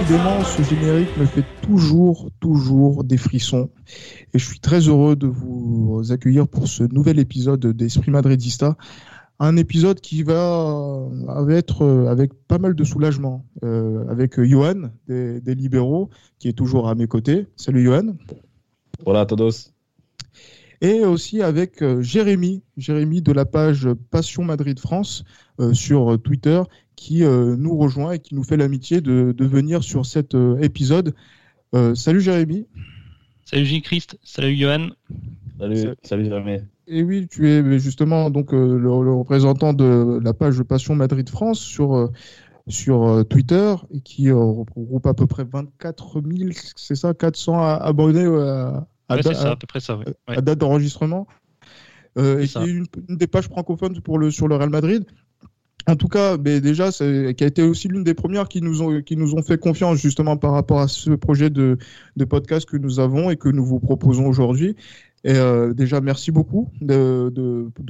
Décidément, ce générique me fait toujours, toujours des frissons. Et je suis très heureux de vous accueillir pour ce nouvel épisode d'Esprit Madridista. Un épisode qui va être avec pas mal de soulagement. Euh, avec Johan des, des, Libéraux, qui est toujours à mes côtés. Salut Johan. Hola a todos. Et aussi avec euh, Jérémy, Jérémy de la page Passion Madrid France euh, sur Twitter, qui euh, nous rejoint et qui nous fait l'amitié de, de, venir sur cet euh, épisode. Euh, salut Jérémy. Salut J-Christ. Salut Johan. Salut, salut Jérémy. Et oui, tu es justement donc le, le, représentant de la page Passion Madrid France sur sur Twitter et qui regroupe à peu près 24 000, c'est ça, 400 abonnés à, à, ouais, ça, à, peu près ça, oui. à date d'enregistrement. Euh, et qui est une, une, des pages francophones pour le, sur le Real Madrid. En tout cas, mais déjà, qui a été aussi l'une des premières qui nous ont qui nous ont fait confiance justement par rapport à ce projet de, podcast que nous avons et que nous vous proposons aujourd'hui. Et euh, déjà, merci beaucoup de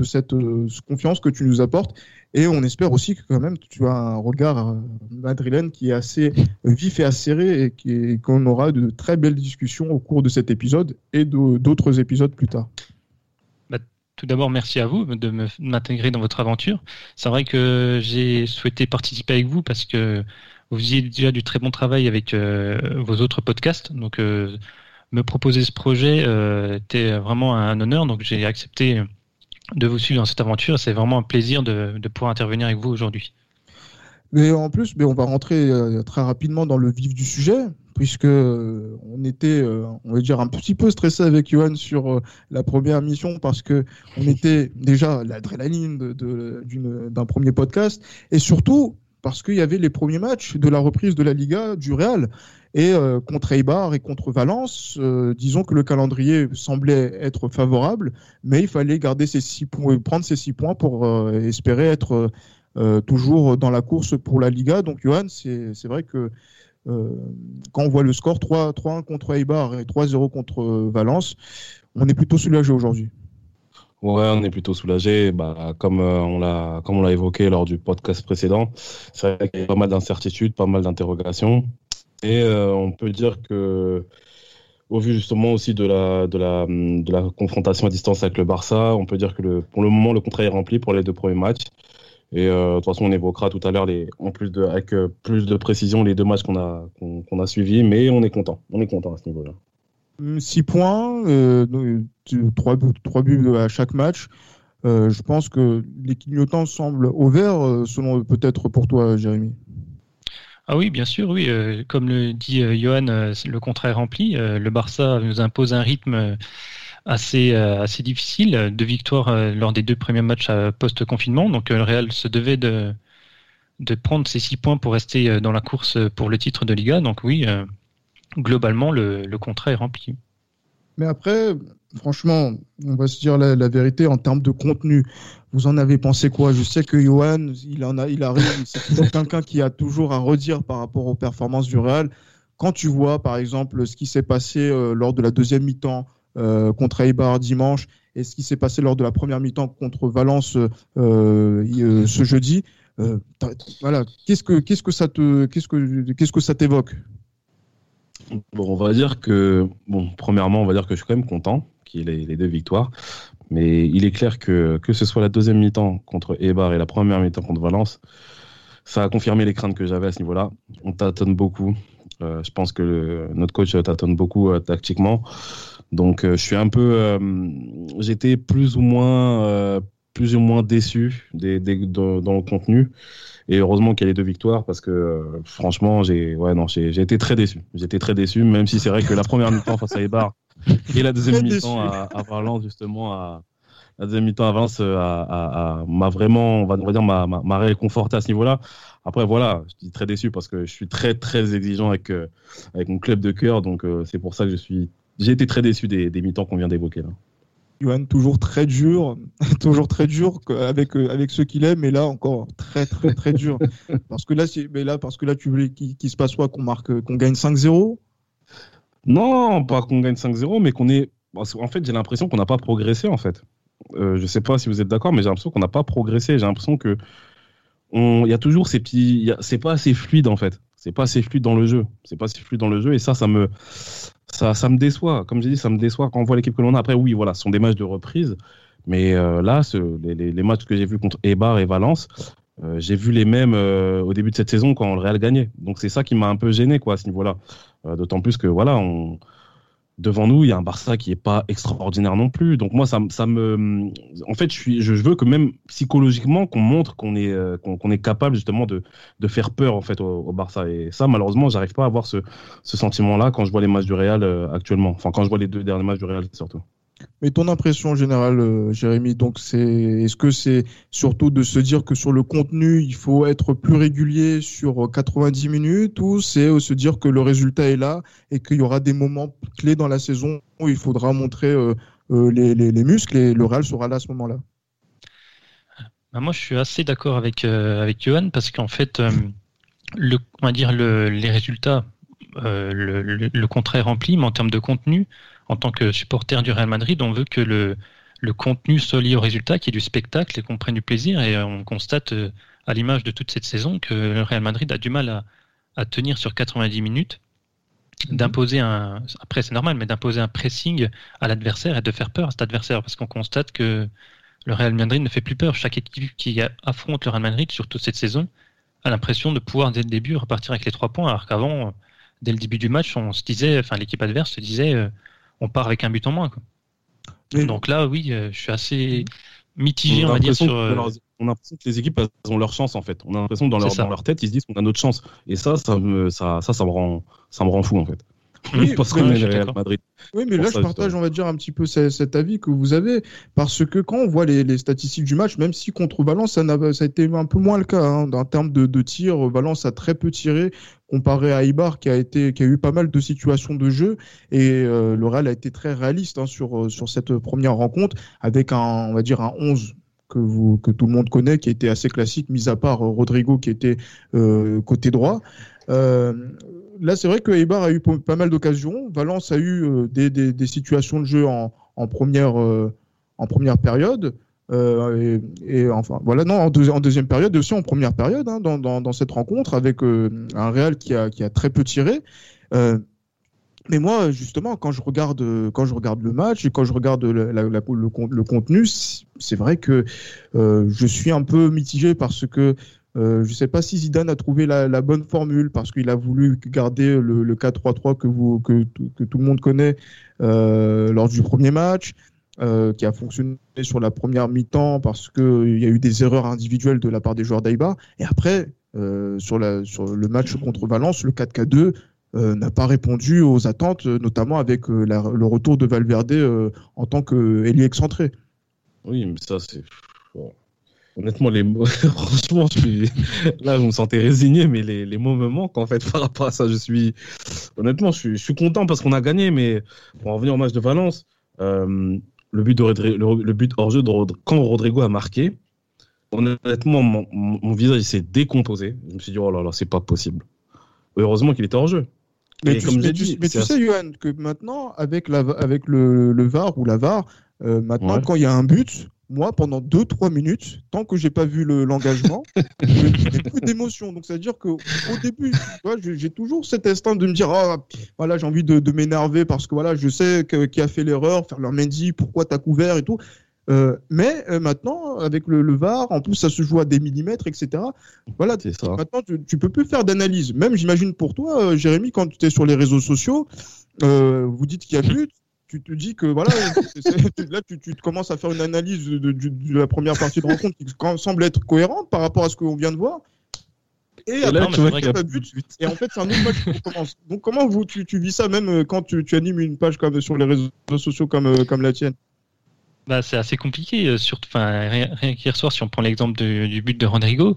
cette euh, confiance que tu nous apportes. Et on espère aussi que quand même tu as un regard euh, madrilène qui est assez vif et acéré et qu'on aura de très belles discussions au cours de cet épisode et d'autres épisodes plus tard. Tout d'abord, merci à vous de m'intégrer dans votre aventure. C'est vrai que j'ai souhaité participer avec vous parce que vous faisiez déjà du très bon travail avec euh, vos autres podcasts. Donc, euh, me proposer ce projet euh, était vraiment un honneur. Donc, j'ai accepté de vous suivre dans cette aventure. C'est vraiment un plaisir de, de pouvoir intervenir avec vous aujourd'hui. Mais en plus, mais on va rentrer très rapidement dans le vif du sujet, puisque euh, on était, euh, on va dire, un petit peu stressé avec Johan sur la première mission, parce que on était déjà l'adrénaline d'un premier podcast, et surtout parce qu'il y avait les premiers matchs de la reprise de la Liga du Real. Et euh, contre Eibar et contre Valence, euh, disons que le calendrier semblait être favorable, mais il fallait garder ces six points, prendre ces six points pour euh, espérer être euh, toujours dans la course pour la Liga. Donc, Johan, c'est vrai que euh, quand on voit le score 3-1 contre Eibar et 3-0 contre Valence, on est plutôt soulagé aujourd'hui. Ouais, on est plutôt soulagé. Bah, comme euh, on l'a comme on l'a évoqué lors du podcast précédent, c'est vrai qu'il y a pas mal d'incertitudes, pas mal d'interrogations, et euh, on peut dire que au vu justement aussi de la, de, la, de la confrontation à distance avec le Barça, on peut dire que pour le moment, le contrat est rempli pour les deux premiers matchs. Et euh, de toute façon, on évoquera tout à l'heure, en plus de, avec euh, plus de précision, les deux matchs qu'on a, qu'on a suivis, mais on est content. On est content à ce niveau-là. 6 points, euh, 3, 3, buts à chaque match. Euh, je pense que les clignotants semblent au vert, selon peut-être pour toi, Jérémy. Ah oui, bien sûr, oui. Comme le dit Johan, le contrat est rempli. le Barça nous impose un rythme assez, euh, assez difficile. Deux victoires euh, lors des deux premiers matchs post-confinement. Donc euh, le Real se devait de, de prendre ces six points pour rester dans la course pour le titre de Liga. Donc oui, globalement, le, le, contrat est rempli. Mais après, franchement, on va se dire la, vérité en termes de contenu. Vous en avez pensé quoi? Je sais que Johan, il en a, il arrive, c'est quelqu'un qui a toujours à redire par rapport aux performances du Real. Quand tu vois, par exemple, ce qui s'est passé lors de la deuxième mi-temps, euh, contre Eibar dimanche et ce qui s'est passé lors de la première mi-temps contre Valence euh, euh, ce jeudi. voilà, qu'est-ce que qu'est-ce que ça te qu'est-ce que qu'est-ce que ça t'évoque? Bon, on va dire que bon, premièrement, on va dire que je suis quand même content qu'il ait les deux victoires, mais il est clair que que ce soit la deuxième mi-temps contre Eibar et la première mi-temps contre Valence, ça a confirmé les craintes que j'avais à ce niveau-là. On tâtonne beaucoup. Euh, je pense que notre coach tâtonne beaucoup euh, tactiquement. Donc euh, je suis un peu, euh, j'étais plus ou moins, euh, plus ou moins déçu des, des, dans, dans, le contenu. Et heureusement qu'il y a les deux victoires parce que franchement, j'ai, ouais non, j'ai, j'ai été très déçu. J'étais très déçu, même si c'est vrai que la première mi-temps face à Eibar et la deuxième mi-temps à, à Valence justement à la deuxième mi-temps à Valence m'a vraiment, on va, on va dire, m'a réconforté à ce niveau-là. Après, voilà, je dis très déçu parce que je suis très, très exigeant avec, euh, avec mon club de cœur. Donc, euh, c'est pour ça que je suis. J'ai été très déçu des, des mi-temps qu'on vient d'évoquer là. Johan, toujours très dur, toujours très dur avec, euh, avec ceux qu'il aime, mais là encore très très très dur. parce que là, mais là, parce que là, tu voulais qu'il se passe quoi Qu'on marque, qu'on gagne 5-0 Non, pas qu'on gagne 5-0, mais qu'on est. En fait, j'ai l'impression qu'on n'a pas progressé en fait. Euh, je sais pas si vous êtes d'accord, mais j'ai l'impression qu'on n'a pas progressé. J'ai l'impression que il y a toujours ces petits, c'est pas assez fluide en fait. C'est pas assez fluide dans le jeu. C'est pas assez fluide dans le jeu et ça, ça me, ça, ça me déçoit. Comme j'ai dit, ça me déçoit quand on voit l'équipe que l'on a. Après, oui, voilà, ce sont des matchs de reprise. Mais euh, là, ce, les, les, matchs que j'ai vus contre Eibar et Valence, euh, j'ai vu les mêmes euh, au début de cette saison quand le Real gagnait. Donc c'est ça qui m'a un peu gêné quoi, à ce niveau-là. D'autant plus que voilà, on, devant nous, il y a un Barça qui est pas extraordinaire non plus. Donc moi, ça, ça me, en fait, je suis, je veux que même psychologiquement, qu'on montre qu'on est, euh, est capable justement de, de faire peur en fait au, Barça. Et ça, malheureusement, j'arrive pas à avoir ce, ce sentiment-là quand je vois les matchs du Real euh, actuellement. Enfin, quand je vois les deux derniers matchs du Real surtout. Mais ton impression générale, euh, Jérémy, donc c'est, est-ce que c'est surtout de se dire que sur le contenu, il faut être plus régulier sur 90 minutes, ou c'est euh, se dire que le résultat est là et qu'il y aura des moments clés dans la saison où il faudra montrer euh, les, les, muscles et le Real sera là à ce moment-là? Bah, Moi, je suis assez d'accord avec avec Johan parce qu'en fait, le, on va dire le, les résultats, le, le, contrat est rempli, mais en termes de contenu en tant que supporter du Real Madrid, on veut que le, le contenu soit lié au résultat, qu'il y ait du spectacle et qu'on prenne du plaisir. Et on constate, euh, à l'image de toute cette saison, que le Real Madrid a du mal à, à tenir sur 90 minutes, mhm. d'imposer un, après c'est normal, mais d'imposer un pressing à l'adversaire et de faire peur à cet adversaire, parce qu'on constate que le Real Madrid ne fait plus peur. Chaque équipe qui affronte le Real Madrid, surtout cette saison, a l'impression de pouvoir dès le début repartir avec les trois points, alors qu'avant, dès le début du match, on se disait, enfin l'équipe adverse se disait, euh, on part avec un but en moins. Quoi. Donc là, oui, euh, je suis assez mitigé, on, va dire. Sur, euh, on a l'impression que les équipes ont leur chance en fait. On a l'impression que dans leur, dans leur tête, ils se disent qu'on a notre chance. Et ça, ça me, ça, ça, ça me rend, ça me rend fou en fait. Oui, parce qu'on est Real Madrid. Oui, mais là, je partage, on va dire, un petit peu cet avis que vous avez. Parce que quand on voit les, statistiques du match, même si contre Valence, ça, a, ça a été un peu moins le cas. Hein, en termes de, de tir, Valence a très peu tiré comparé à Ibar qui a été qui a eu pas mal de situations de jeu et euh, le Real a été très réaliste hein, sur sur cette première rencontre avec un on va dire un 11 que vous que tout le monde connaît qui était assez classique mis à part Rodrigo qui était euh, côté droit euh, là, c'est vrai que Eibar a eu pas mal d'occasions. Valence a eu euh, des, situations de jeu en, première, euh, en première période. Euh, et, enfin, voilà, non, en, deuxième période aussi, en première période, hein, dans, cette rencontre, avec un Real qui a, qui a très peu tiré. mais moi, justement, quand je regarde, quand je regarde le match et quand je regarde le, le contenu, c'est vrai que je suis un peu mitigé parce que euh, je ne sais pas si Zidane a trouvé la, bonne formule parce qu'il a voulu garder le, 4-3-3 que, tout le monde connaît euh, lors du premier match, euh, qui a fonctionné sur la première mi-temps parce qu'il y a eu des erreurs individuelles de la part des joueurs d'Aïba. Et après, sur, le match contre Valence, le 4K2 n'a pas répondu aux attentes, notamment avec le retour de Valverde en tant qu'ailier excentré. Oui, mais ça, c'est. Honnêtement, les mots, franchement, je suis... là, je me sentais résigné, mais les, les, mots me manquent en fait par rapport à ça. Je suis, honnêtement, je suis, je suis content parce qu'on a gagné, mais pour en revenir au match de Valence, euh, le but, de, le, but hors jeu de quand Rodrigo a marqué, honnêtement, mon, mon visage s'est décomposé. Je me suis dit, oh là là, c'est pas possible. Heureusement qu'il était hors jeu. Mais, tu, mais, dit, mais tu, sais, Johan, que maintenant, avec, la, avec le, le VAR ou la VAR, euh, maintenant, quand il y a un but, moi, pendant 2-3 minutes, tant que j'ai pas vu l'engagement, je n'ai plus d'émotion. Donc, c'est-à-dire qu'au début, j'ai toujours cet instinct de me dire, ah, voilà, j'ai envie de, m'énerver parce que voilà, je sais qui a fait l'erreur, faire leur Mendy, pourquoi t'as couvert et tout. Euh, mais euh, maintenant, avec le, VAR, en plus, ça se joue à des millimètres, etc. Voilà, maintenant, tu, tu peux plus faire d'analyse. Même, j'imagine pour toi, euh, Jérémy, quand tu es sur les réseaux sociaux, vous dites qu'il y a but, tu te dis que voilà, là tu, tu, commences à faire une analyse de, la première partie de rencontre qui semble être cohérente par rapport à ce qu'on vient de voir. Et, après, tu vois but, et en fait, c'est un autre match qui commence. Donc, comment vous, tu, tu vis ça même euh, quand tu, tu, animes une page comme sur les réseaux sociaux comme, euh, comme la tienne? Bah, C'est assez compliqué. Euh, surtout, enfin, rien, qu'hier soir, si on prend l'exemple du but de Rodrigo,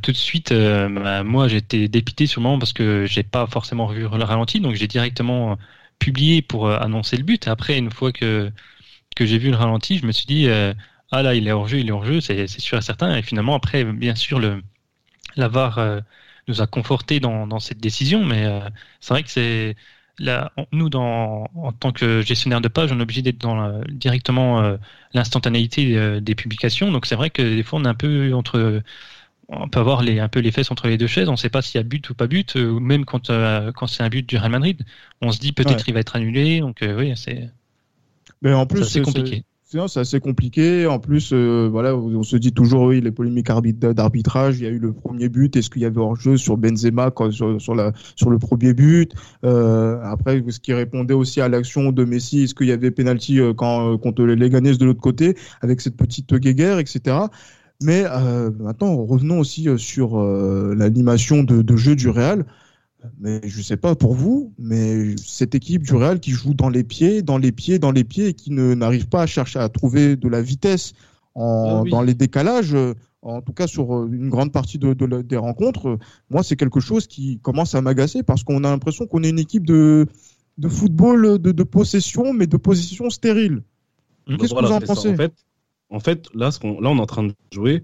tout de suite, bah, moi j'étais dépité sur le moment parce que j'ai pas forcément vu le ralenti, donc j'ai directement publié pour annoncer le but. Après, une fois que que j'ai vu le ralenti, je me suis dit ah là il est hors jeu, il est hors jeu, c'est sûr et certain. Et finalement après, bien sûr le la VAR nous a conforté dans, dans cette décision, mais c'est vrai que c'est Là, nous, dans, en tant que gestionnaire de page, on est obligé d'être dans directement euh, l'instantanéité euh, des publications. Donc c'est vrai que des fois, on est un peu entre, on peut avoir les, un peu les fesses entre les deux chaises. On ne sait pas s'il y a but ou pas but. Euh, ou même quand, quand c'est un but du Real Madrid, on se dit peut-être qu'il va être annulé. Donc oui, c'est. Mais en plus, c'est compliqué c'est assez compliqué. En plus, euh, voilà, on se dit toujours, oui, les polémiques d'arbitrage. Il y a eu le premier but. Est-ce qu'il y avait hors-jeu sur Benzema quand, sur, la, sur le premier but? Euh, Après, ce qui répondait aussi à l'action de Messi, est-ce qu'il y avait penalty euh, quand contre les Leganés de l'autre côté, avec cette petite guéguerre, etc. Mais maintenant, revenons aussi sur l'animation de, de, jeu du Real mais je sais pas pour vous, mais cette équipe du Real qui joue dans les pieds, dans les pieds, dans les pieds et qui ne n'arrive pas à chercher à trouver de la vitesse en, ah dans les décalages, en tout cas sur euh, une grande partie de, des rencontres, moi c'est quelque chose qui commence à m'agacer parce qu'on a l'impression qu'on est une équipe de, de football de, possession, mais de possession stérile. Mmh. Qu'est-ce que vous en pensez en fait, en fait, là, ce là, on est en train de jouer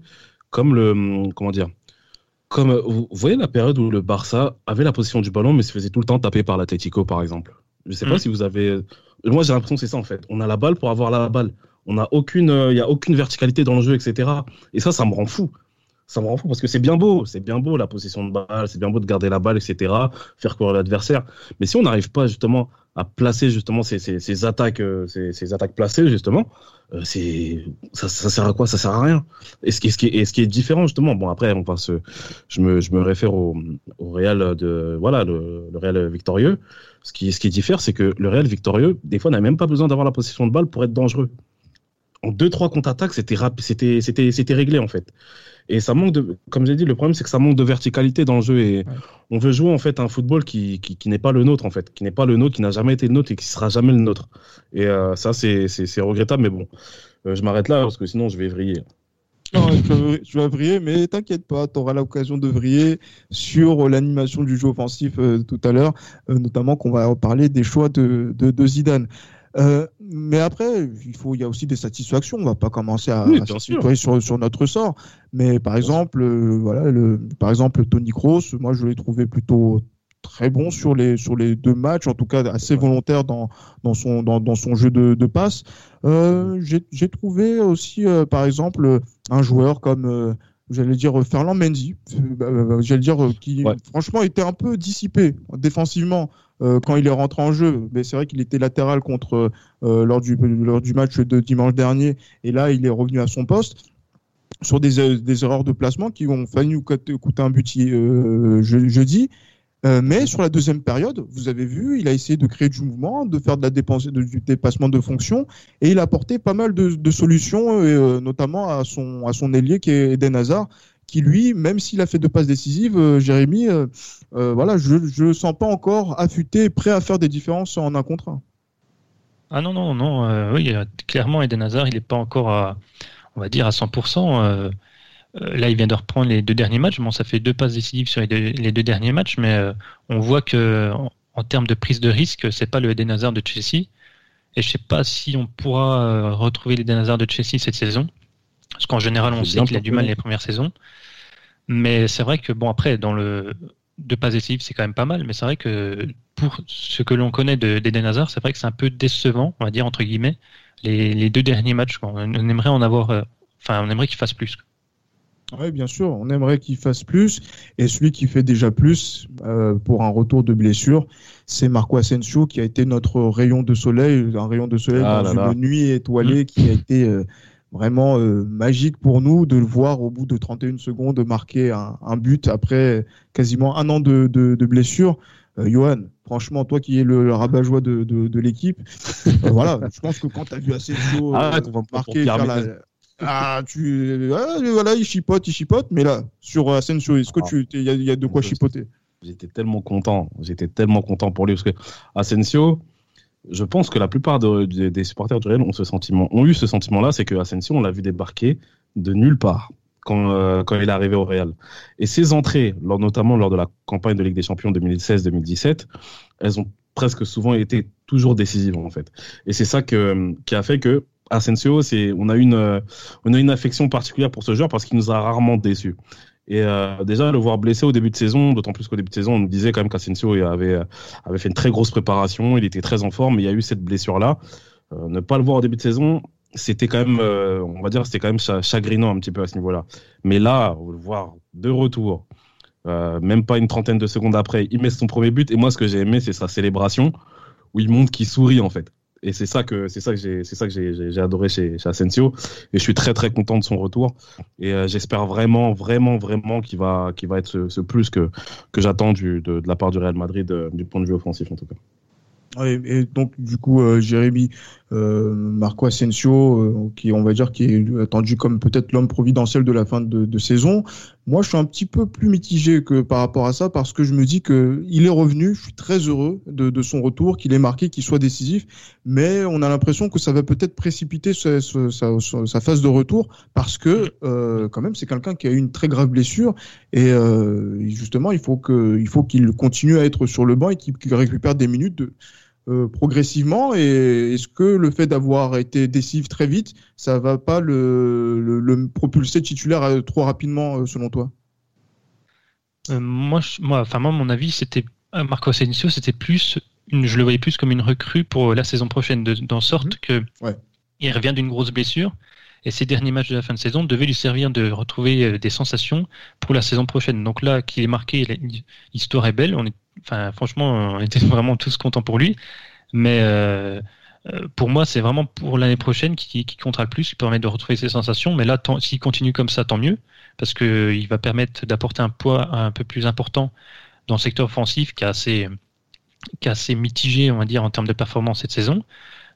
comme le comment dire comme vous voyez la période où le Barça avait la position du ballon, mais se faisait tout le temps taper par l'Atletico, par exemple. Je ne sais pas mm. si vous avez. Moi, j'ai l'impression que c'est ça en fait. On a la balle pour avoir la balle. On a aucune, euh, il y a aucune verticalité dans le jeu, etc. Et ça, ça me rend fou. Ça me rend fou parce que c'est bien beau, c'est bien beau la possession de balle, c'est bien beau de garder la balle, etc. Faire courir l'adversaire. Mais si on n'arrive pas justement à placer justement ces, attaques, euh, ces, attaques placées justement, euh, ça, sert à quoi? Ça sert à rien. Et ce qui, est, différent justement, bon après on je me, réfère au, au Real de voilà le Real victorieux. Ce qui, ce qui diffère, c'est que le Real victorieux, des fois, n'a même pas besoin d'avoir la possession de balle pour être dangereux. En deux trois contre-attaques, c'était c'était c'était c'était réglé en fait. Et ça manque de, comme j'ai dit, le problème c'est que ça manque de verticalité dans le jeu et on veut jouer en fait un football qui, qui, qui n'est pas le nôtre en fait, qui n'est pas le nôtre, qui n'a jamais été le nôtre et qui sera jamais le nôtre. Et euh, ça c'est regrettable, mais bon, euh, je m'arrête là parce que sinon je vais vriller. Non, tu vas vriller, mais t'inquiète pas, tu auras l'occasion de vriller sur l'animation du jeu offensif euh, tout à l'heure, notamment qu'on va parler des choix de, de, de Zidane. Euh, mais après, il faut, il y a aussi des satisfactions. On va pas commencer à, oui, sur, sur, notre sort. Mais par exemple, euh, voilà, le, par exemple, Tony Kroos, moi, je l'ai trouvé plutôt très bon sur les sur les deux matchs, en tout cas assez volontaire dans dans son dans, dans son jeu de, de passe. Euh, J'ai trouvé aussi, euh, par exemple, un joueur comme j'allais dire Ferland Mendy, j'allais dire qui franchement était un peu dissipé défensivement. Euh, quand il est rentré en jeu. Mais c'est vrai qu'il était latéral contre euh, lors du lors du match de dimanche dernier, et là il est revenu à son poste sur des, euh, des erreurs de placement qui ont failli nous coûter un but jeudi. mais sur la deuxième période, vous avez vu, il a essayé de créer du mouvement, de faire de la dépense, du dépassement de fonction, et il a apporté pas mal de, de solutions, notamment à son à son ailier qui est Eden Hazard, qui lui, même s'il a fait deux passes décisives, euh, Jérémy, euh, euh, voilà, je ne sens pas encore affûté, prêt à faire des différences en un contre un. Ah non, non, non, oui, clairement, Eden Hazard, il n'est pas encore à, on va dire, à 100%. là, il vient de reprendre les deux derniers matchs. Bon, ça fait deux passes décisives sur les deux, derniers matchs, mais on voit que en, termes de prise de risque, c'est pas le Eden Hazard de Chelsea. Et je sais pas si on pourra retrouver l'Eden Hazard de Chelsea cette saison. Parce qu'en général, on sait qu'il a du mal les premières saisons. Mais c'est vrai que, bon, après, dans le deux passes décisives, c'est quand même pas mal. Mais c'est vrai que pour ce que l'on connaît d'Eden Hazard, c'est vrai que c'est un peu décevant, on va dire, entre guillemets, les, deux derniers matchs. On, aimerait en avoir. Euh, enfin, on aimerait qu'il fasse plus. Oui, bien sûr, on aimerait qu'il fasse plus. Et celui qui fait déjà plus euh, pour un retour de blessure, c'est Marco Asensio qui a été notre rayon de soleil, un rayon de soleil ah dans une nuit étoilée mmh. qui a été euh, vraiment euh, magique pour nous de le voir au bout de 31 secondes marquer un, un but après quasiment un an de, de, de blessure. Euh, Johan, franchement, toi qui es le, rabat-joie de, de, de l'équipe, euh, voilà, je pense que quand tu as vu assez chaud ah, marquer, ah, tu, voilà, il chipote, il chipote, mais là, sur Asensio, est-ce que ah. tu, il y, y, a de quoi chipoter? J'étais tellement content, j'étais tellement content pour lui parce que Asensio, je pense que la plupart des supporters du Real ont, eu ce sentiment-là, c'est que Asensio, on l'a vu débarquer de nulle part. quand, quand il est arrivé au Real. Et ses entrées, notamment lors de la campagne de Ligue des Champions 2016-2017, elles ont presque souvent été toujours décisives en fait. Et c'est ça qui a fait que Asensio, c'est, on a une, on a une affection particulière pour ce joueur parce qu'il nous a rarement déçus. Et euh, déjà, le voir blessé au début de saison, d'autant plus qu'au début de saison, on nous disait quand même qu'Asensio avait, avait fait une très grosse préparation, il était très en forme, il y a eu cette blessure-là. Euh, ne pas le voir au début de saison, c'était quand même, euh, on va dire, c'était quand même chagrinant un petit peu à ce niveau-là. Mais là, le voir de retour, même pas une trentaine de secondes après, il met son premier but. Et moi, ce que j'ai aimé, c'est sa célébration, où il montre qu'il sourit en fait et c'est ça que c'est ça que j'ai c'est ça que j'ai adoré chez, chez Asensio et je suis très très content de son retour et euh, j'espère vraiment vraiment vraiment qu'il va qu'il va être ce, plus que que j'attends de, de la part du Real Madrid euh, du point de vue offensif en tout cas. Et, donc du coup, euh, Jérémy Marco Asensio, euh, qui on va dire qui est attendu comme peut-être l'homme providentiel de la fin de, saison. Moi, je suis un petit peu plus mitigé que par rapport à ça parce que je me dis que il est revenu. Je suis très heureux de, son retour, qu'il est marqué, qu'il soit décisif. Mais on a l'impression que ça va peut-être précipiter sa, sa, phase de retour parce que quand même c'est quelqu'un qui a eu une très grave blessure et justement il faut que il faut qu'il continue à être sur le banc et qu'il récupère des minutes de euh, progressivement et est-ce que le fait d'avoir été décisif très vite, ça va pas le, le, propulser titulaire euh, trop rapidement euh, selon toi? Moi, moi, enfin moi, mon avis, c'était Marco Asensio, c'était plus, une, je le voyais plus comme une recrue pour la saison prochaine, de, dans sorte mhm. que il revient d'une grosse blessure et ces derniers matchs de la fin de saison devaient lui servir de retrouver des sensations pour la saison prochaine. Donc là, qu'il est marqué, l'histoire est belle. On est Enfin, franchement, on était vraiment tous contents pour lui. Mais euh, euh, pour moi, c'est vraiment pour l'année prochaine qui, qui comptera le plus, qui permet de retrouver ses sensations. Mais là, s'il continue comme ça, tant mieux, parce qu'il va permettre d'apporter un poids un peu plus important dans le secteur offensif qui est assez, qui est assez mitigé, on va dire, en termes de performance cette saison.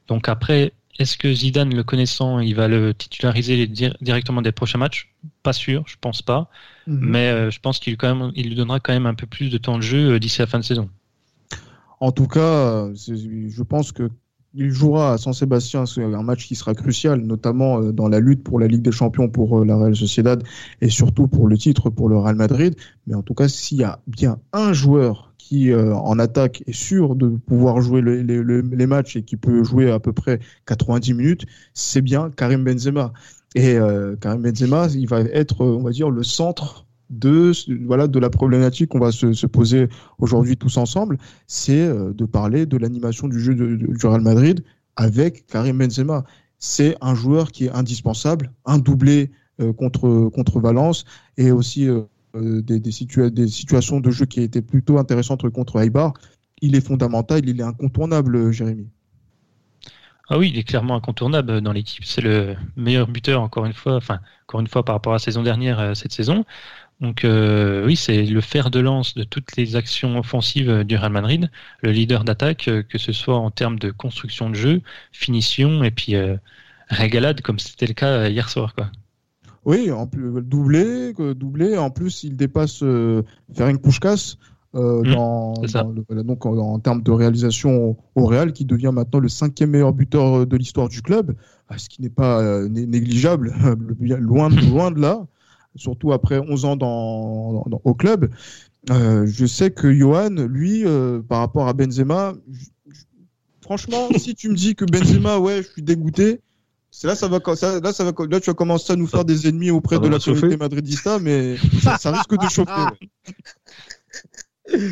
Donc après, est-ce que Zidane, le connaissant, il va le titulariser directement des prochains matchs? Pas sûr, je pense pas. Mhm. Mais euh, je pense qu'il lui donnera quand même un peu plus de temps de jeu euh, d'ici la fin de saison. En tout cas, je pense que il jouera à San Sébastien un match qui sera crucial, notamment euh, dans la lutte pour la Ligue des Champions pour la Real Sociedad et surtout pour le titre pour le Real Madrid. Mais en tout cas, s'il y a bien un joueur qui euh, en attaque est sûr de pouvoir jouer les matchs et qui peut jouer à peu près 90 minutes, c'est bien Karim Benzema. Et euh, Karim Benzema, il va être, on va dire, le centre de voilà de la problématique qu'on va se, poser aujourd'hui tous ensemble, c'est euh, de parler de l'animation du jeu du Real Madrid avec Karim Benzema. C'est un joueur qui est indispensable, un doublé contre contre Valence et aussi euh, des, des, situations de jeu qui étaient plutôt intéressantes contre Aibar, il est fondamental, il est incontournable, Jérémy. Ah oui, il est clairement incontournable dans l'équipe. C'est le meilleur buteur, encore une fois, enfin, encore une fois par rapport à la saison dernière, euh, cette saison. Donc euh, oui, c'est le fer de lance de toutes les actions offensives du Real Madrid, le leader d'attaque, que ce soit en termes de construction de jeu, finition et puis régalade, comme c'était le cas hier soir. Quoi. Oui, en plus doublé, doublé. En plus, il dépasse euh, Ferenc Puskas euh, mmh, dans, donc en, termes de réalisation au, Real, qui devient maintenant le cinquième meilleur buteur euh, de l'histoire du club, ce qui n'est pas euh, négligeable, loin, loin de là, surtout après 11 ans dans, au club. je sais que Johan, lui, par rapport à Benzema, franchement, si tu me dis que Benzema, ouais, je suis dégoûté, là, ça va, ça, là, ça va, là, tu vas commencer à nous faire des ennemis auprès de la communauté madridista, mais ça, risque de chauffer.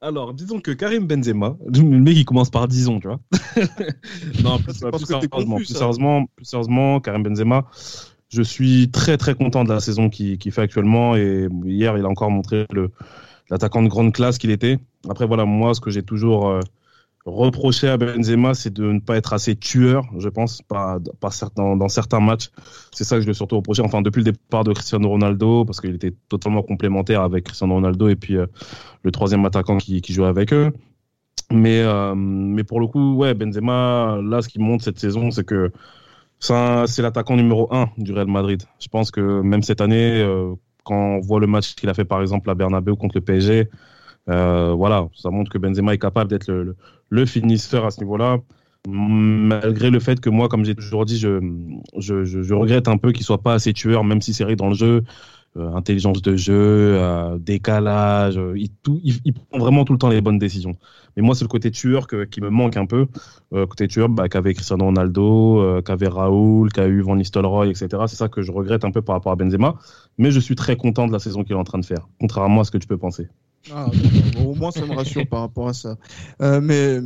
Alors, disons que Karim Benzema, le mec il commence par disons, tu vois. non, plus, sérieusement, plus, sérieusement, Karim Benzema, je suis très très content de la saison qu'il fait actuellement et hier il a encore montré l'attaquant de grande classe qu'il était. Après voilà, moi ce que j'ai toujours euh, reprocher à Benzema, c'est de ne pas être assez tueur, je pense, dans, certains matchs. C'est ça que je lui surtout reproché. Enfin, depuis le départ de Cristiano Ronaldo, parce qu'il était totalement complémentaire avec Cristiano Ronaldo et puis euh, le troisième attaquant qui, jouait avec eux. Mais, euh, mais pour le coup, ouais, Benzema, là, ce qui montre cette saison, c'est que c'est l'attaquant numéro un du Real Madrid. Je pense que même cette année, euh, quand on voit le match qu'il a fait par exemple à Bernabeu contre le PSG, euh, ça montre que Benzema est capable d'être le, finisseur à ce niveau-là. malgré le fait que moi, comme j'ai toujours dit, je, regrette un peu qu'il soit pas assez tueur, même si c'est vrai dans le jeu. Euh, intelligence de jeu, euh, décalage, euh, il, tout, prend vraiment tout le temps les bonnes décisions. Mais moi, c'est le côté tueur qui me manque un peu. côté tueur, bah, qu'avait Cristiano Ronaldo, qu'avait Raoul, qu'a eu Van Nistelrooy, etc. C'est ça que je regrette un peu par rapport à Benzema. Mais je suis très content de la saison qu'il est en train de faire, contrairement à ce que tu peux penser. Ah, au moins, ça me rassure par rapport à ça. mais,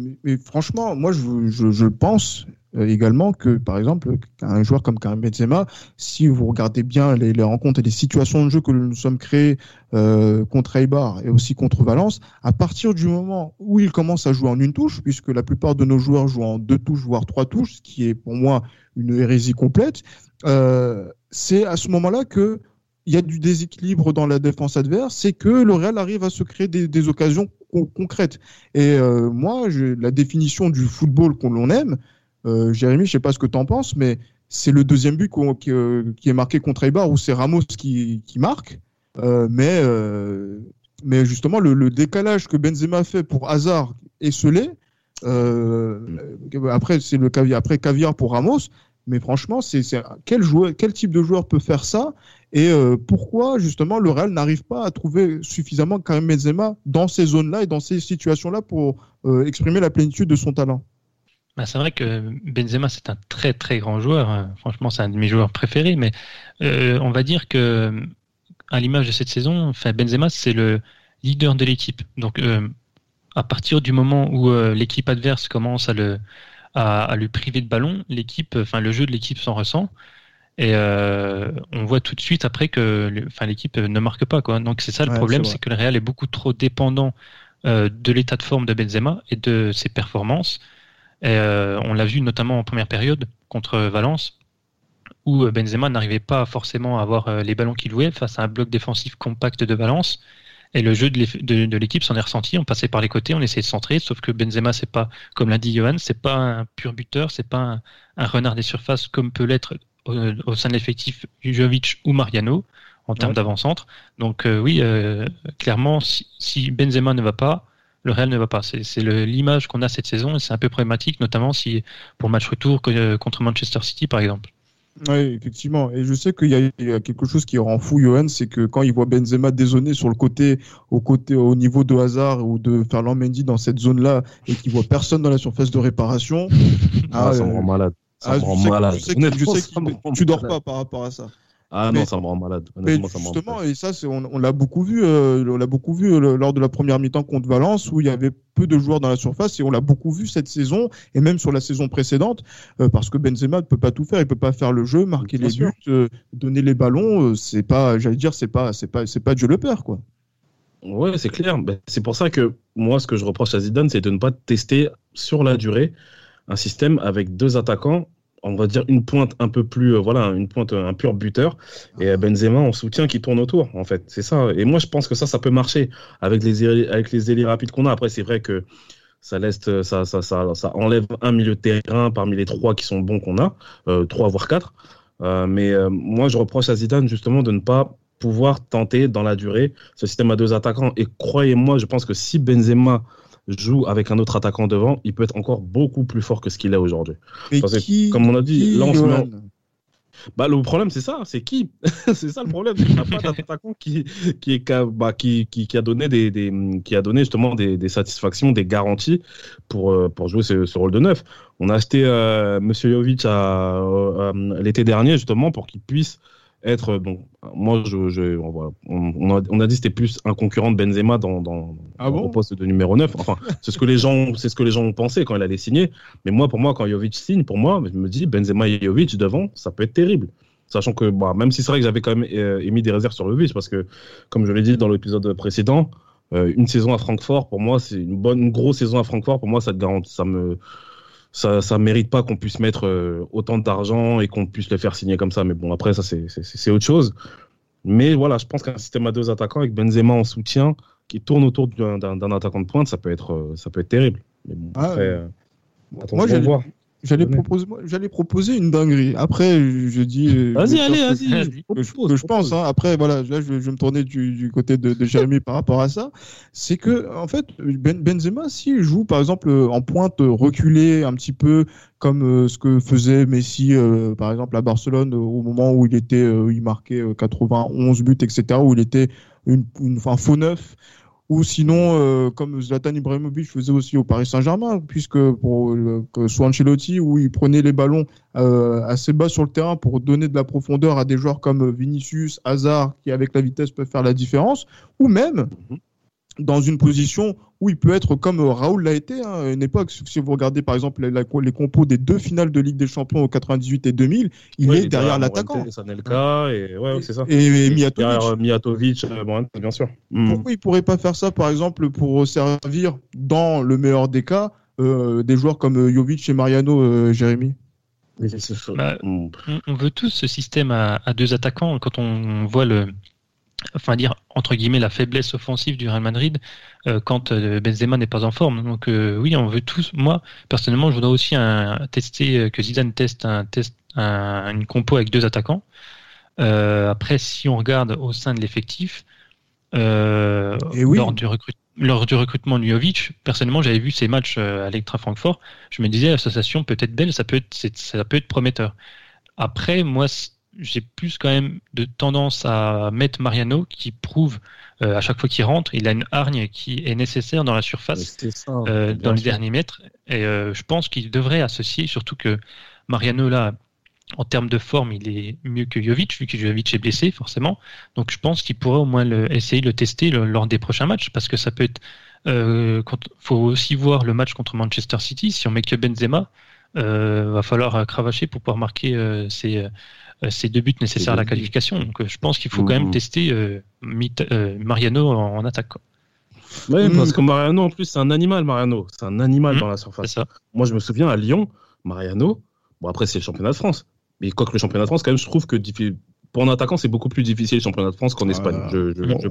franchement, moi, je, je, je pense, également que, par exemple, un joueur comme Karim Benzema, si vous regardez bien les, rencontres et les situations de jeu que nous sommes créés euh, contre Eibar et aussi contre Valence, à partir du moment où il commence à jouer en une touche, puisque la plupart de nos joueurs jouent en deux touches, voire trois touches, ce qui est pour moi une hérésie complète, euh, c'est à ce moment-là que il y a du déséquilibre dans la défense adverse, c'est que le Real arrive à se créer des, occasions concrètes. Et moi, je, la définition du football qu'on l'on aime, euh, Jérémy, je sais pas ce que tu en penses, mais c'est le deuxième but euh, qui, est marqué contre Eibar où c'est Ramos qui, marque. Euh, mais, justement, le, décalage que Benzema fait pour Hazard et Solé, après, c'est le caviar, pour Ramos. Mais franchement, quel type de joueur peut faire ça? Et pourquoi justement le Real n'arrive pas à trouver suffisamment Karim Benzema dans ces zones-là et dans ces situations-là pour exprimer la plénitude de son talent? Bah, c'est vrai que Benzema, c'est un très très grand joueur. Hein. Franchement, c'est un de mes joueurs préférés. Mais euh, on va dire que, à l'image de cette saison, enfin, Benzema, c'est le leader de l'équipe. Donc, euh, à partir du moment où euh, l'équipe adverse commence à, le, à, lui priver de ballon, l'équipe, enfin, le jeu de l'équipe s'en ressent. Et on voit tout de suite après que l'équipe ne marque pas. Quoi. Donc, c'est ça le problème, c'est que le Real est beaucoup trop dépendant de l'état de forme de Benzema et de ses performances. Euh, on l'a vu notamment en première période contre Valence, où euh, Benzema n'arrivait pas forcément à avoir euh, les ballons qu'il voulait face à un bloc défensif compact de Valence. Et le jeu de l'équipe s'en est ressenti. On passait par les côtés, on essayait de centrer, sauf que Benzema, c'est pas, comme l'a dit Johan, c'est pas un pur buteur, c'est pas un, renard des surfaces comme peut l'être au, sein de l'effectif Jovic ou Mariano en termes d'avant-centre. Donc oui, clairement, si, Benzema ne va pas, le Real ne va pas. C'est l'image qu'on a cette saison et c'est un peu problématique, notamment si pour le match retour contre Manchester City, par exemple. Oui, effectivement. Et je sais qu'il y, a quelque chose qui rend fou Johan, c'est que quand il voit Benzema dézonner sur le côté, au côté, au niveau de Hazard ou de Ferland Mendy dans cette zone-là, et qu'il voit personne dans la surface de réparation, ah, ça me rend malade. Ça me rend malade. Je sais, que, tu dors pas par rapport à ça. Ah non, ça me rend malade. justement, et ça, on, l'a beaucoup vu, euh, on l'a beaucoup vu euh, lors de la première mi-temps contre Valence, où il y avait peu de joueurs dans la surface, et on l'a beaucoup vu cette saison, et même sur la saison précédente, euh, parce que Benzema ne peut pas tout faire, il peut pas faire le jeu, marquer les buts, donner les ballons. c'est pas, j'allais dire, c'est pas, c'est pas, c'est pas Dieu le père, quoi. Ouais, c'est clair. Ben, c'est pour ça que moi, ce que je reproche à Zidane, c'est de ne pas tester sur la durée un système avec deux attaquants on va dire une pointe un peu plus euh, voilà une pointe un pur buteur. Et Benzema en soutien qui tourne autour en fait. C'est ça. Et moi je pense que ça ça peut marcher avec les avec les ailiers rapides qu'on a. Après c'est vrai que ça laisse ça, ça, ça, ça, enlève un milieu de terrain parmi les trois qui sont bons qu'on a euh, trois voire quatre. Euh, mais moi je reproche à Zidane justement de ne pas pouvoir tenter dans la durée ce système à deux attaquants. Et croyez-moi je pense que si Benzema joue avec un autre attaquant devant, il peut être encore beaucoup plus fort que ce qu'il est aujourd'hui. comme on a dit, lancement. Bah, le problème, c'est ça, c'est qui C'est ça le problème. Il n'y a pas d'attaquant qui, qui, bah, qui, qui, a donné, des, des, qui a donné justement des, des, satisfactions, des garanties pour, euh, pour jouer ce, rôle de neuf. On a acheté euh, Monsieur Jovic euh, l'été dernier justement pour qu'il puisse être bon moi je, je on, a, on, a, dit c'était plus un concurrent de Benzema dans, dans, ah au poste de numéro 9 enfin c'est ce que les gens c'est ce que les gens ont pensé quand il allait signer. Mais moi pour moi quand Jovic signe pour moi je me dis Benzema et Jovic devant ça peut être terrible. Sachant que bah, même si c'est vrai que j'avais quand même euh, émis des réserves sur Jovic parce que comme je l'ai dit dans l'épisode précédent euh, une saison à Francfort pour moi c'est une bonne une grosse saison à Francfort pour moi ça te garantit ça me ça ça mérite pas qu'on puisse mettre euh, autant d'argent et qu'on puisse le faire signer comme ça. Mais bon, après, ça, c'est autre chose. Mais voilà, je pense qu'un système à deux attaquants avec Benzema en soutien qui tourne autour d'un attaquant de pointe, ça peut être, euh, ça peut être terrible. Mais bon, ah, après, euh, moi, j'ai voir. J'allais proposer, j'allais proposer une dinguerie. Après, je dis. Euh, vas-y, allez, vas-y. Que, je pense. Hein. Après, voilà, là, je, vais me tourner du, côté de, de Jérémy par rapport à ça. C'est que, en fait, ben, Benzema, s'il joue, par exemple, en pointe reculée, un petit peu comme euh, ce que faisait Messi, euh, par exemple, à Barcelone, au moment où il était, il marquait 91 buts, etc., où il était une, une, un faux neuf ou sinon euh, comme Zlatan Ibrahimovic faisait aussi au Paris Saint-Germain, puisque pour euh, que soit Ancelotti où il prenait les ballons euh, assez bas sur le terrain pour donner de la profondeur à des joueurs comme Vinicius, Hazard, qui avec la vitesse peuvent faire la différence, ou même mhm dans une position où il peut être comme Raoul l'a été hein, à une époque. Si vous regardez par exemple les, compos des deux finales de Ligue des Champions au 98 et 2000, il est derrière l'attaquant. et ouais, c'est ça. Et, Mijatovic. Euh, Mijatovic, euh, bien sûr. Pourquoi il pourrait pas faire ça par exemple pour servir dans le meilleur des cas euh, des joueurs comme Jovic et Mariano, Jérémy? Bah, on veut tous ce système à, à deux attaquants quand on voit le enfin dire entre guillemets la faiblesse offensive du Real Madrid euh, quand euh, Benzema n'est pas en forme. Donc euh, oui, on veut tous. Moi personnellement, je voudrais aussi un, tester que Zidane teste un test une compo avec deux attaquants. après, si on regarde au sein de l'effectif, lors du recrutement lors du recrutement de Jovic, personnellement, j'avais vu ces matchs à l'Electra Francfort. Je me disais, l'association peut être belle, ça peut être, ça peut être prometteur. Après, moi, j'ai plus quand même de tendance à mettre Mariano qui prouve euh, à chaque fois qu'il rentre, il a une hargne qui est nécessaire dans la surface, euh, dans les derniers mètres. Et euh, je pense qu'il devrait associer, surtout que Mariano là, en termes de forme, il est mieux que Jovic, vu que Jovic est blessé forcément. Donc je pense qu'il pourrait au moins le, essayer de le tester lors des prochains matchs, parce que ça peut être. Il faut aussi voir le match contre Manchester City. Si on met que Benzema, va falloir cravacher pour pouvoir marquer ses ces deux buts nécessaires à la qualification. Donc euh, je pense qu'il faut quand même mhm. tester euh, Mariano en, attaque. Oui, parce que Mariano, en plus, c'est un animal, Mariano. C'est un animal mhm. dans la surface. Ça. Moi, je me souviens à Lyon, Mariano, bon, après, c'est le championnat de France. Mais quoi que le championnat de France, quand même, je trouve que pour un attaquant, c'est beaucoup plus difficile le championnat de France qu'en Espagne.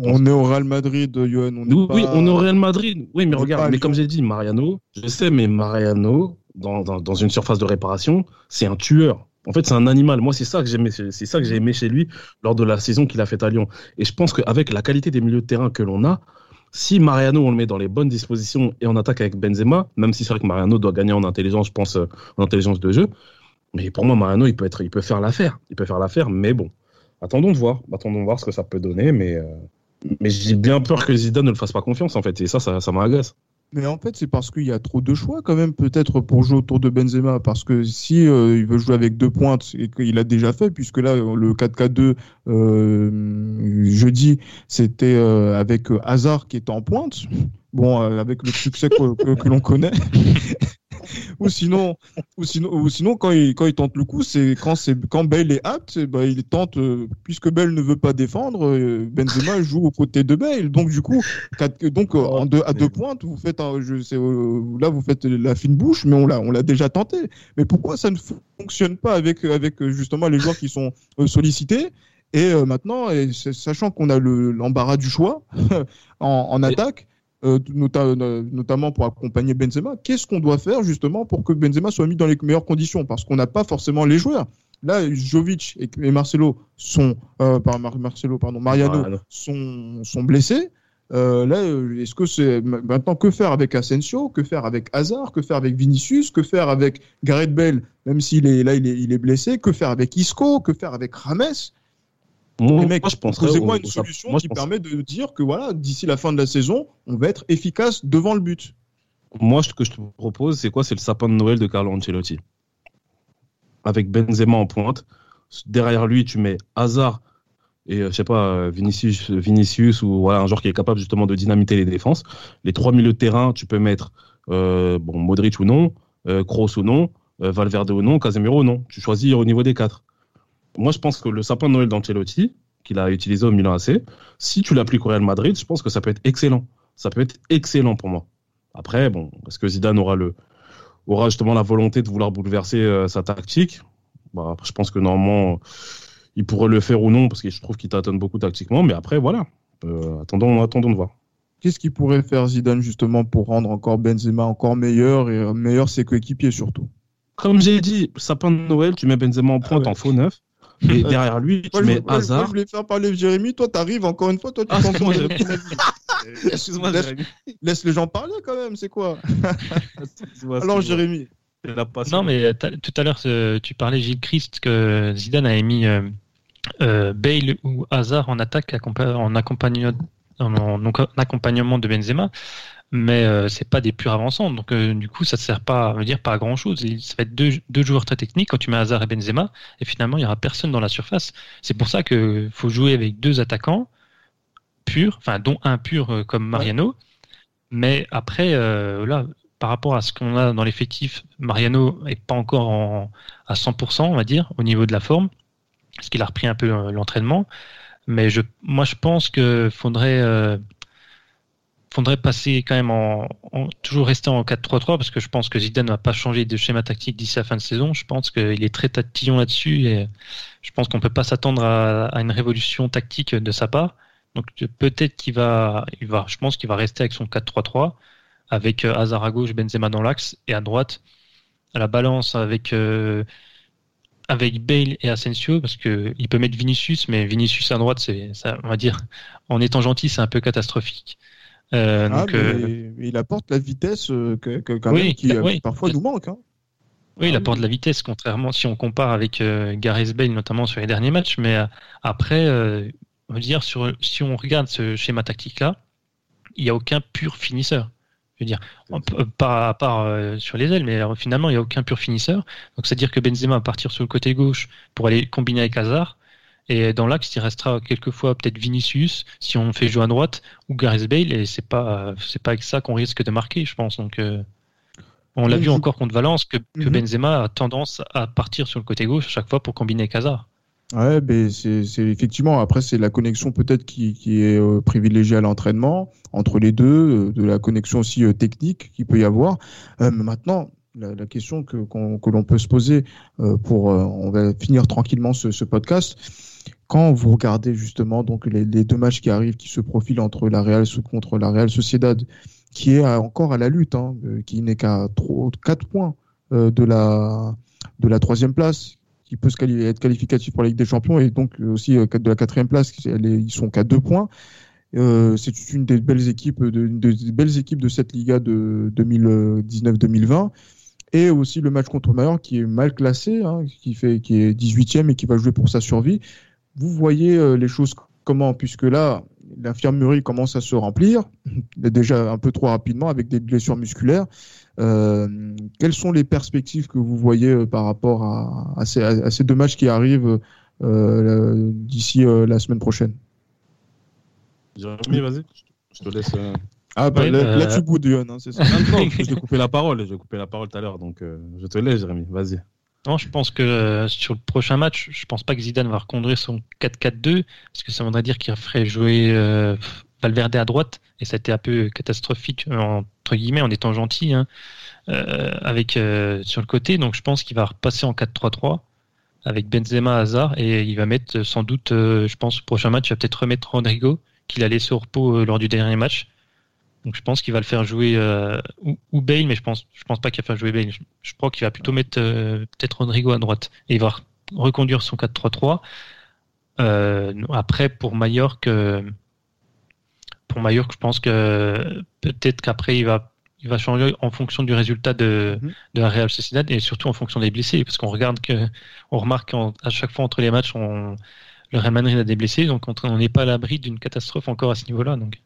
on, est au Real Madrid, Johan. oui, on est au Real Madrid. Oui, mais regarde, mais comme j'ai dit, Mariano, je sais, mais Mariano, dans, dans une surface de réparation, c'est un tueur. En fait, c'est un animal. Moi, c'est ça que j'aimais, c'est ça que j'ai aimé chez lui lors de la saison qu'il a faite à Lyon. Et je pense qu'avec la qualité des milieux de terrain que l'on a, si Mariano, on le met dans les bonnes dispositions et on attaque avec Benzema, même si c'est vrai que Mariano doit gagner en intelligence, je pense, euh, en intelligence de jeu. Mais pour moi, Mariano, il peut être, il peut faire l'affaire. Il peut faire l'affaire, mais bon. Attendons de voir. Attendons de voir ce que ça peut donner, mais, euh, mais j'ai bien peur que Zidane ne le fasse pas confiance, en fait. Et ça, ça, ça m'agace. Mais en fait, c'est parce qu'il y a trop de choix quand même, peut-être pour jouer autour de Benzema. Parce que si euh, il veut jouer avec deux pointes et qu'il a déjà fait, puisque là le 4K2 euh, jeudi, c'était euh, avec Hazard qui était en pointe. Bon, avec le succès que l'on connaît. ou sinon, ou sinon, ou sinon quand il quand il tente le coup, c'est quand c'est quand Bale est apte, bah, il tente euh, puisque Bale ne veut pas défendre, euh, Benzema joue aux côtés de Bale. Donc du coup, donc euh, en deux, à deux pointes, vous faites je sais, là vous faites la fine bouche, mais on l'a on l'a déjà tenté. Mais pourquoi ça ne fonctionne pas avec avec justement les joueurs qui sont sollicités? Et maintenant, et sachant qu'on a l'embarras du choix en, en attaque, euh, notamment pour accompagner Benzema. Qu'est-ce qu'on doit faire justement pour que Benzema soit mis dans les meilleures conditions? Parce qu'on n'a pas forcément les joueurs. Là, Jovic et, Marcelo sont, euh, Marcelo, pardon, Mariano sont, sont blessés. Euh, là, est-ce que c'est maintenant que faire avec Asensio, que faire avec Hazard, que faire avec Vinicius, que faire avec Gareth Bale, même s'il est là, il est, il est blessé, que faire avec Isco, que faire avec Rames? Moi, je posez-moi une solution qui permet de dire que voilà, d'ici la fin de la saison, on va être efficace devant le but. Moi, ce que je te propose, c'est quoi? C'est le sapin de Noël de Carlo Ancelotti. Avec Benzema en pointe. Derrière lui, tu mets Hazard et, euh, je sais pas, Vinicius, Vinicius ou voilà, un joueur qui est capable justement de dynamiter les défenses. Les trois milieux de terrain, tu peux mettre euh, bon, Modric ou non, euh, Kroos ou non, euh, Valverde ou non, Casemiro ou non. Tu choisis au niveau des quatre moi, je pense que le sapin de Noël d'Ancelotti, qu'il a utilisé au Milan AC, si tu l'appliques au Real Madrid, je pense que ça peut être excellent. Ça peut être excellent pour moi. Après, bon, est-ce que Zidane aura le aura justement la volonté de vouloir bouleverser euh, sa tactique? Bah, Je pense que normalement, il pourrait le faire ou non, parce que je trouve qu'il tâtonne beaucoup tactiquement. Mais après, voilà. Euh, attendons, attendons de voir. Qu'est-ce qu'il pourrait faire Zidane justement pour rendre encore Benzema encore meilleur et meilleur ses coéquipiers surtout? Comme j'ai dit, sapin de Noël, tu mets Benzema en pointe Ah ouais. en faux neuf. Et derrière lui, tu Moi, mets moi, je- moi, Hazard. je voulais faire parler Jérémy. Toi, t'arrives encore une fois. Toi, tu Ah, que- Jérémy. Excuse-moi, Laisse- Jérémy. Laisse les gens parler quand même. C'est quoi? Alors. Jérémy. Non, mais t'as- tout à l'heure, euh, tu parlais, Gilles Christ, que Zidane avait mis euh, euh, Bale ou Hazard en attaque en, accompagnement, en accompagnement de Benzema, mais euh, c'est pas des purs avançants. Donc, euh, du coup, ça ne sert pas à dire pas à grand chose. Ça va être deux, deux joueurs très techniques quand tu mets Hazard et Benzema, et finalement, il y aura personne dans la surface. C'est pour ça qu'il faut jouer avec deux attaquants purs, enfin, dont un pur euh, comme Mariano. Mais après, euh, là, par rapport à ce qu'on a dans l'effectif, Mariano est pas encore en- à 100%, on va dire, au niveau de la forme, parce qu'il a repris un peu l'entraînement. Mais je, moi, je pense que faudrait, faudrait passer quand même en, toujours rester en 4-3-3, parce que je pense que Zidane va pas changer de schéma tactique d'ici la fin de saison. Je pense qu'il est très tatillon là-dessus et je pense qu'on peut pas s'attendre à, une révolution tactique de sa part. Donc peut-être qu'il va, il va, je pense qu'il va rester avec son 4-3-3 avec euh, Hazard à gauche, Benzema dans l'axe et à droite à la balance avec euh, avec Bale et Asensio parce que il peut mettre Vinicius, mais Vinicius à droite, c'est on va dire, en étant gentil, c'est un peu catastrophique. Euh, Ah, donc, mais euh, il apporte la vitesse euh, que, que- quand Oui, même, qui oui. parfois nous manque. Hein. oui, il Ah apporte de la vitesse, contrairement si on compare avec Gareth Bale, notamment sur les derniers matchs. Mais après, on dire, sur, si on regarde ce schéma tactique-là, il n'y a aucun pur finisseur. Je veux dire, à part euh, sur les ailes, mais finalement, il n'y a aucun pur finisseur. Donc, c'est-à-dire que Benzema va partir sur le côté gauche pour aller combiner avec Hazard. Et dans l'axe, il restera quelquefois peut-être Vinicius, si on fait jouer à droite, ou Gareth Bale, et c'est pas, c'est pas avec ça qu'on risque de marquer, je pense. Donc, euh, on l'a vu encore contre Valence, que, que Mhm. Benzema a tendance à partir sur le côté gauche à chaque fois pour combiner Hazard. Ouais, ben c'est effectivement après c'est la connexion peut-être qui, qui est euh, privilégiée à l'entraînement entre les deux, euh, de la connexion aussi euh, technique qu'il peut y avoir. Mais maintenant, la, la question que que l'on peut se poser pour on va finir tranquillement ce, ce podcast. Quand vous regardez justement donc les, deux matchs qui arrivent, qui se profilent entre la Real contre la Real Sociedad, qui est encore à la lutte, hein, euh, qui n'est qu'à 4 points euh, de la de la troisième place, qui peut être qualificatif pour la Ligue des Champions et donc euh, aussi de la quatrième place, elle est- ils sont qu'à deux points. C'est une des belles équipes de, belles équipes de cette Liga de 2019-2020 et aussi le match contre Mallorca qui est mal classé, hein, qui fait qui est 18e et qui va jouer pour sa survie. Vous voyez euh, les choses comment? Puisque là l'infirmerie commence à se remplir déjà un peu trop rapidement avec des blessures musculaires. Euh, quelles sont les perspectives que vous voyez euh, par rapport à, à, ces, à, ces, deux matchs qui arrivent euh, d'ici euh, la semaine prochaine? Jérémy, vas-y, je te laisse. euh, Ah, bah, là, euh, là, tu bouillonnes, hein, c'est ça. Ah, non, je t'ai coupé la parole, j'ai coupé la parole tout à l'heure, donc euh, je te laisse, Jérémy, vas-y. Non, je pense que euh, sur le prochain match, je pense pas que Zidane va reconduire son 4-4-2 parce que ça voudrait dire qu'il ferait jouer euh, Valverde à droite et ça a été un peu catastrophique entre guillemets en étant gentil hein, euh, avec sur le côté. Donc je pense qu'il va repasser en 4-3-3 avec Benzema, Hazard et il va mettre sans doute, je pense, au prochain match, il va peut-être remettre Rodrigo qu'il a laissé au repos lors du dernier match. Donc je pense qu'il va le faire jouer euh, ou, ou, Bale, mais je pense, je pense pas qu'il va faire jouer Bale. Je, je crois qu'il va plutôt mettre euh, peut-être Rodrigo à droite et il va reconduire son 4-3-3. Euh, après pour Mallorca, pour Mallorca, je pense que peut-être qu'après il va il va changer en fonction du résultat de, Mhm. de la Real Sociedad et surtout en fonction des blessés parce qu'on regarde que on remarque en- à chaque fois entre les matchs on, le Real Madrid a des blessés donc on n'est pas à l'abri d'une catastrophe encore à ce niveau-là donc.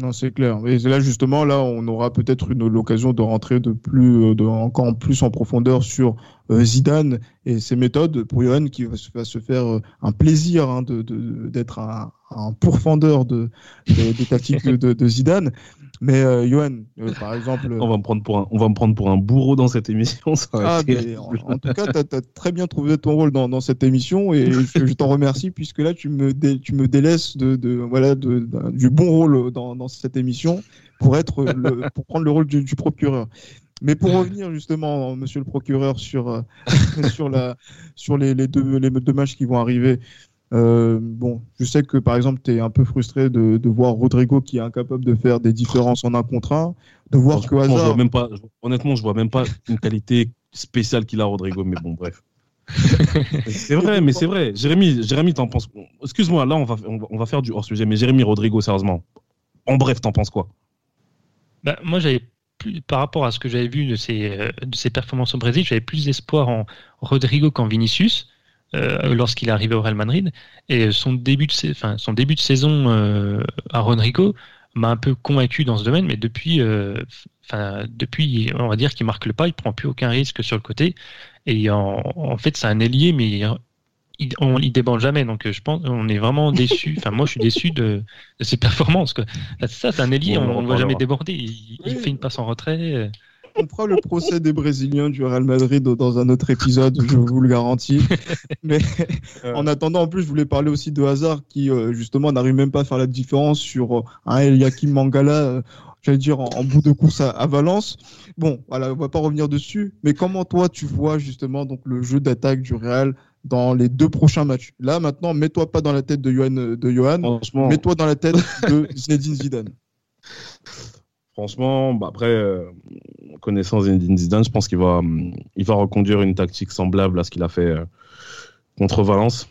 Non, c'est clair. Et là, justement, là, on aura peut-être une l'occasion de rentrer de plus, de, encore en plus en profondeur sur euh, Zidane et ses méthodes pour Johan qui va se, va se faire euh, un plaisir hein, de, de, d'être un, un pourfendeur de, de, des tactiques de, de, Zidane. Mais euh, Johan, euh, par exemple. On va me prendre pour un, on va me prendre pour un bourreau dans cette émission. Ça Ah, mais en, en tout cas, tu as, très bien trouvé ton rôle dans, dans cette émission et je, je t'en remercie puisque là, tu me, dé, tu me délaisses de, de, voilà, de, de, du bon rôle dans, dans cette émission pour, être le, pour prendre le rôle du, du procureur. Mais pour revenir justement, monsieur le procureur, sur, euh, sur, la, sur les, les, deux, les deux matchs qui vont arriver, euh, bon, je sais que par exemple, tu es un peu frustré de, de, voir Rodrigo qui est incapable de faire des différences en un contre un, de voir que je vois même pas, honnêtement, je vois même pas une qualité spécial qu'il a, Rodrigo, mais bon, bref. c'est vrai, mais c'est vrai. Jérémy, Jérémy t'en penses. Excuse-moi, là, on va, on va faire du hors-sujet, mais Jérémy Rodrigo, sérieusement. En bref, t'en penses quoi? Bah, Moi, j'avais par rapport à ce que j'avais vu de ses, euh, de ses performances au Brésil, j'avais plus d'espoir en Rodrigo qu'en Vinicius. Euh, lorsqu'il est arrivé au Real Madrid. Et son début de, enfin, son début de saison euh, à Rodrigo m'a un peu convaincu dans ce domaine, mais depuis, euh, enfin, depuis, on va dire qu'il marque le pas, il prend plus aucun risque sur le côté. Et en, en fait, c'est un ailier, mais il, on, il débande jamais. Donc, je pense, on est vraiment déçu. Enfin, moi, je suis déçu de, de ses performances. Ça, c'est un ailier, on ne voit jamais déborder. Il, il, fait une passe en retrait on fera le procès des Brésiliens du Real Madrid dans un autre épisode, je vous le garantis. Mais en attendant, en plus, je voulais parler aussi de Hazard qui, euh, justement, n'arrive même pas à faire la différence sur euh, un Eliakim Mangala, euh, j'allais dire, en, bout de course à, Valence. Bon, voilà, on va pas revenir dessus. Mais comment toi, tu vois justement donc le jeu d'attaque du Real dans les deux prochains matchs. Là, maintenant, mets-toi pas dans la tête de Johan, de Johan. Mets-toi dans la tête de Zinedine Zidane. Franchement, bah après, euh, connaissant Zinedine Zidane, je pense qu'il va, hum, il va reconduire une tactique semblable à ce qu'il a fait euh, contre Valence,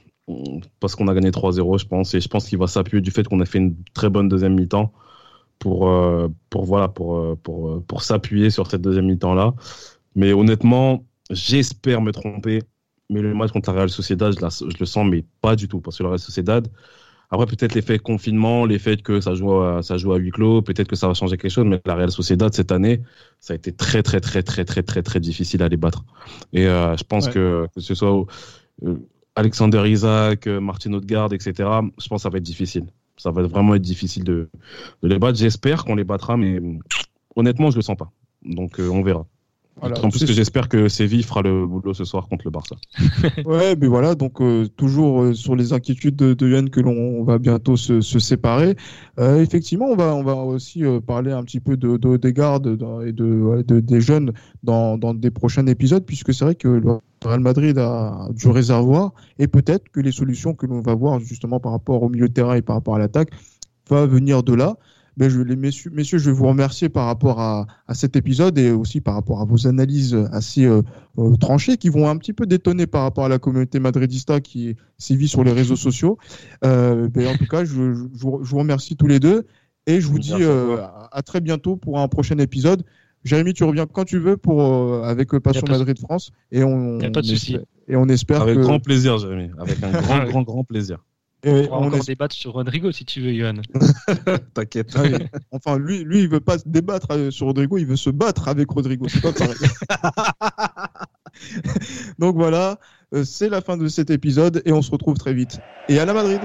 parce qu'on a gagné 3-0, je pense, et je pense qu'il va s'appuyer du fait qu'on a fait une très bonne deuxième mi-temps pour, euh, pour, voilà, pour, pour, pour s'appuyer sur cette deuxième mi-temps là. Mais honnêtement, j'espère me tromper, mais le match contre la Real Sociedad, je, je, le sens, mais pas du tout, parce que la Real Sociedad, après, peut-être l'effet confinement, l'effet que ça joue, à, ça joue à huis clos, peut-être que ça va changer quelque chose, mais la Real Sociedad, cette année, ça a été très, très, très, très, très, très, très difficile à les battre. Et euh, je pense que, que ce soit euh, Alexander Isaac, euh, Martin Odegaard, etc., je pense que ça va être difficile. Ça va vraiment être difficile de, de les battre. J'espère qu'on les battra, mais honnêtement, je le sens pas. Donc, on verra en plus que j'espère que Séville fera le boulot ce soir contre le Barça. ouais, mais voilà, donc euh, toujours euh, sur les inquiétudes de, de Yann que l'on va bientôt se, se séparer. Euh, effectivement, on va on va aussi parler un petit peu de, de des gardes et de, de, des jeunes dans, dans des prochains épisodes, puisque c'est vrai que le Real Madrid a du réservoir et peut-être que les solutions que l'on va voir justement par rapport au milieu de terrain et par rapport à l'attaque va venir de là. Ben, je, les messieurs, messieurs, je vais vous remercier par rapport à, à, cet épisode et aussi par rapport à vos analyses assez euh, euh, tranchées qui vont un petit peu détonner par rapport à la communauté madridista qui sévit sur les réseaux sociaux. Euh, ben, en tout cas, je, je, je, vous remercie tous les deux et je vous dis euh, à, très bientôt pour un prochain épisode. Jérémy, tu reviens quand tu veux pour euh, avec Passion Madrid France et on, pas de et on espère avec grand plaisir, Jérémy, avec un grand, grand, grand plaisir. Et on, va encore débattre sur Rodrigo si tu veux, Johan. T'inquiète. enfin, lui, lui, il veut pas se débattre euh, sur Rodrigo, il veut se battre avec Rodrigo. C'est pas pareil. Donc voilà, euh, c'est la fin de cet épisode et on se retrouve très vite. Et à la Madrid.